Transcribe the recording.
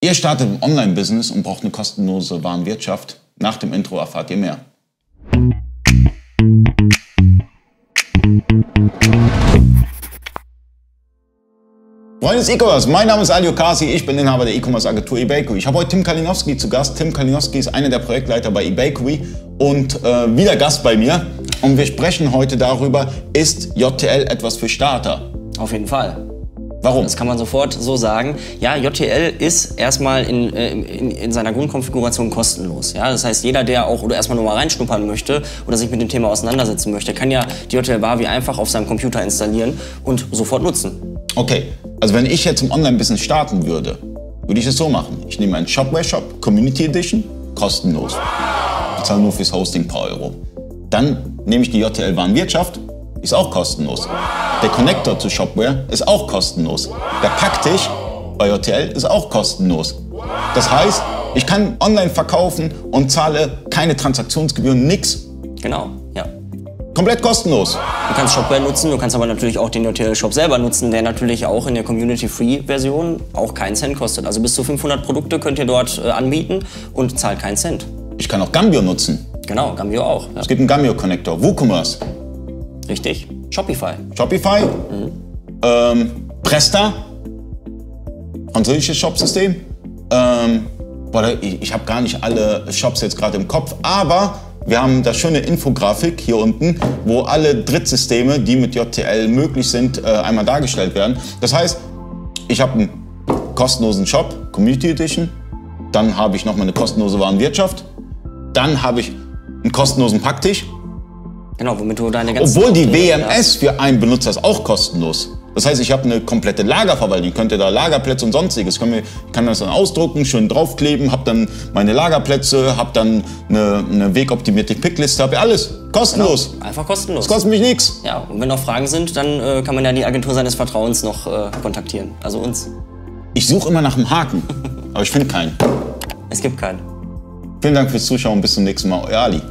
Ihr startet im Online-Business und braucht eine kostenlose Warenwirtschaft. Nach dem Intro erfahrt ihr mehr. Freunde des E-Commerce, mein Name ist Ali Okasi, ich bin Inhaber der E-Commerce-Agentur eBakery. Ich habe heute Tim Kalinowski zu Gast. Tim Kalinowski ist einer der Projektleiter bei eBakery und äh, wieder Gast bei mir. Und wir sprechen heute darüber, ist JTL etwas für Starter? Auf jeden Fall. Warum? Das kann man sofort so sagen. Ja, JTL ist erstmal in, äh, in, in, seiner Grundkonfiguration kostenlos. Ja, das heißt, jeder, der auch oder erstmal nur mal reinschnuppern möchte oder sich mit dem Thema auseinandersetzen möchte, kann ja die JTL Barbie einfach auf seinem Computer installieren und sofort nutzen. Okay, also wenn ich jetzt im Online-Business starten würde, würde ich es so machen. Ich nehme einen Shopware-Shop, Community Edition, kostenlos. Ich zahle nur fürs Hosting ein paar Euro. Dann nehme ich die JTL Warenwirtschaft, ist auch kostenlos. Der Connector zu Shopware ist auch kostenlos. Der Packtisch bei JTL ist auch kostenlos. Das heißt, ich kann online verkaufen und zahle keine Transaktionsgebühren, nix. Genau, ja. Komplett kostenlos. Du kannst Shopware nutzen, du kannst aber natürlich auch den JTL Shop selber nutzen, der natürlich auch in der Community-Free-Version auch keinen Cent kostet. Also bis zu 500 Produkte könnt ihr dort äh, anbieten und zahlt keinen Cent. Ich kann auch Gambio nutzen. Genau, Gambio auch. Ja. Es gibt einen Gambio-Connector, WooCommerce. Richtig. Shopify. Shopify. Mhm. Ähm, Presta. Französisches Shopsystem. Ähm, ich, ich habe gar nicht alle Shops jetzt gerade im Kopf, aber wir haben da schöne Infografik hier unten, wo alle Drittsysteme, die mit JTL möglich sind, äh, einmal dargestellt werden. Das heißt, ich habe einen kostenlosen Shop, Community Edition, dann habe ich nochmal eine kostenlose Warenwirtschaft, dann habe ich einen kostenlosen Packtisch, Genau, womit du deine ganzen... Obwohl die WMS für einen Benutzer ist auch kostenlos. Das heißt, ich habe eine komplette Lagerverwaltung. Ich könnte da Lagerplätze und sonstiges. Ich kann das dann ausdrucken, schön draufkleben, habe dann meine Lagerplätze, habe dann eine, eine wegoptimierte Pickliste, habe alles kostenlos. Genau, einfach kostenlos. Das kostet mich nichts. Ja, und wenn noch Fragen sind, dann äh, kann man ja die Agentur seines Vertrauens noch äh, kontaktieren. Also uns. Ich suche immer nach einem Haken, aber ich finde keinen. Es gibt keinen. Vielen Dank fürs Zuschauen. Bis zum nächsten Mal. Euer Ali.